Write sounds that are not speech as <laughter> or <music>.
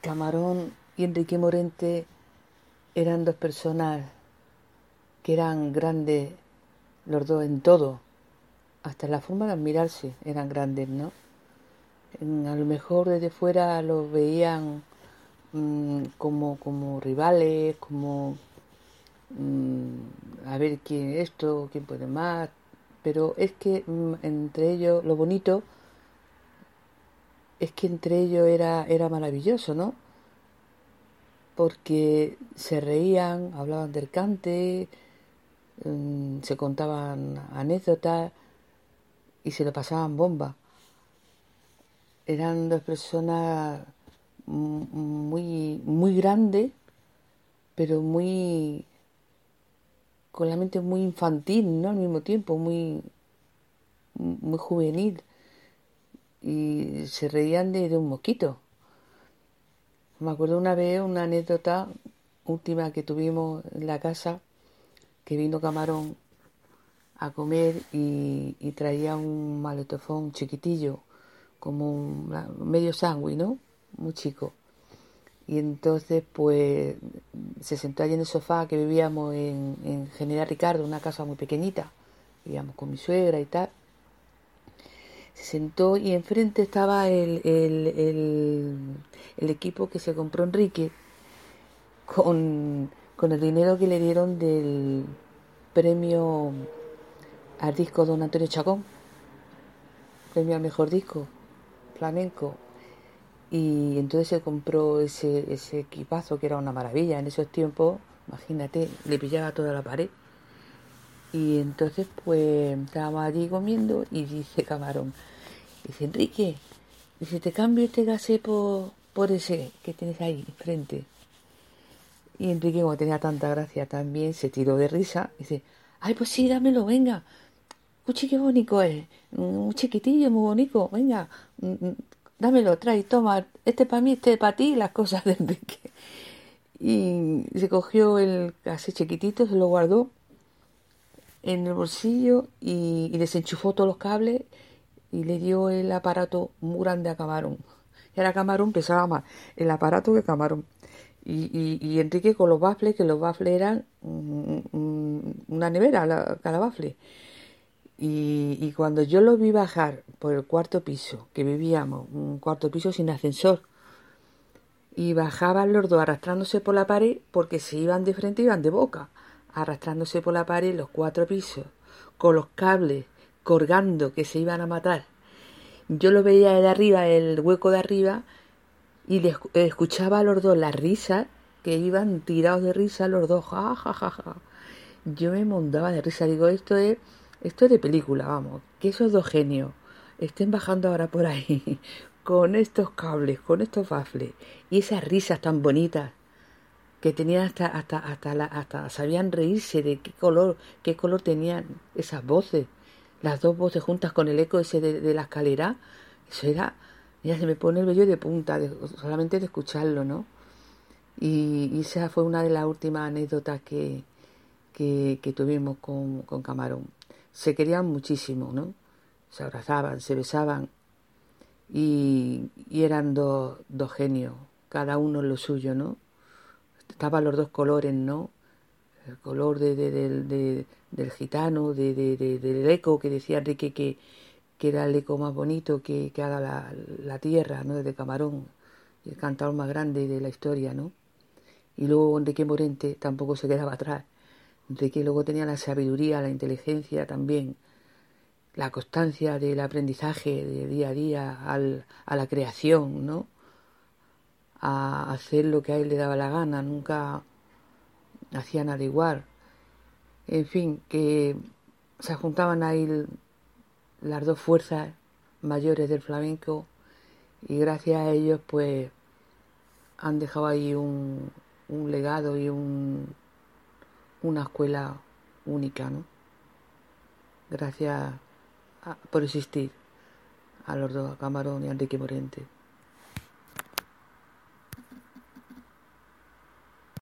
Camarón y Enrique Morente eran dos personas que eran grandes los dos en todo, hasta la forma de admirarse eran grandes, ¿no? a lo mejor desde fuera los veían mm, como, como rivales, como mm, a ver quién esto, quién puede más, pero es que mm, entre ellos lo bonito es que entre ellos era, era maravilloso, ¿no? Porque se reían, hablaban del cante, mm, se contaban anécdotas y se lo pasaban bomba. Eran dos personas muy, muy grandes, pero muy con la mente muy infantil, ¿no? Al mismo tiempo, muy, muy juvenil y se reían de, un mosquito. Me acuerdo una vez una anécdota última que tuvimos en la casa, que vino Camarón a comer y, traía un maletofón chiquitillo, como un medio sándwich, ¿no? Muy chico. Y entonces, pues, se sentó allí en el sofá que vivíamos en, en General Ricardo, una casa muy pequeñita. Vivíamos con mi suegra y tal se sentó y enfrente estaba el, el, equipo que se compró Enrique con, con, el dinero que le dieron del premio al disco Don Antonio Chacón, premio al mejor disco flamenco. Y entonces se compró ese, ese equipazo que era una maravilla en esos tiempos, imagínate, le pillaba toda la pared. Y entonces pues estábamos allí comiendo y dice Camarón, dice Enrique, dice te cambio este gasé por, por ese que tienes ahí enfrente. Y Enrique como tenía tanta gracia también se tiró de risa y dice, ay pues sí, dámelo, venga. Uchi, qué bonito es, un chiquitillo muy bonito, venga, mm, mm, dámelo, trae, toma, este para mí, este para ti, las cosas de Enrique. Y se cogió el así chiquitito, se lo guardó en el bolsillo y, desenchufó todos los cables y le dio el aparato muy grande a Camarón. Era Camarón, pesaba más el aparato que Camarón. Y, y, Enrique con los bafles, que los bafles eran una nevera, cada bafle. Y, cuando yo lo vi bajar por el cuarto piso, que vivíamos, un cuarto piso sin ascensor, y bajaban los dos arrastrándose por la pared porque se iban de frente iban de boca arrastrándose por la pared los cuatro pisos, con los cables colgando que se iban a matar. Yo lo veía de arriba, el hueco de arriba, y escuchaba a los dos las risas, que iban tirados de risa los dos, ja, ja, ja, ja. Yo me montaba de risa, digo, esto es, esto es de película, vamos, que esos dos genios estén bajando ahora por ahí, <laughs> con estos cables, con estos bafles, y esas risas tan bonitas, que tenían hasta hasta hasta la, hasta sabían reírse de qué color qué color tenían esas voces. Las dos voces juntas con el eco ese de, la escalera eso era ya se me pone el vello de punta solamente de escucharlo no y, esa fue una de las últimas anécdotas que, que, tuvimos con, con Camarón. Se querían muchísimo no se abrazaban se besaban y, y eran dos, dos genios cada uno lo suyo no estaban los dos colores, ¿no? El color de, del gitano, de, del eco que decía Enrique que, que era el eco más bonito que, que haga la, la, tierra, ¿no? Desde Camarón, el cantador más grande de la historia, ¿no? Y luego Enrique Morente tampoco se quedaba atrás. Enrique luego tenía la sabiduría, la inteligencia también, la constancia del aprendizaje de día a día al, a la creación, ¿no? A hacer lo que a él le daba la gana, nunca hacía nada igual. En fin, que se juntaban ahí las dos fuerzas mayores del flamenco y gracias a ellos pues han dejado ahí un, un legado y un, una escuela única, ¿no? Gracias por existir a los dos, a Camarón y a Enrique Morente.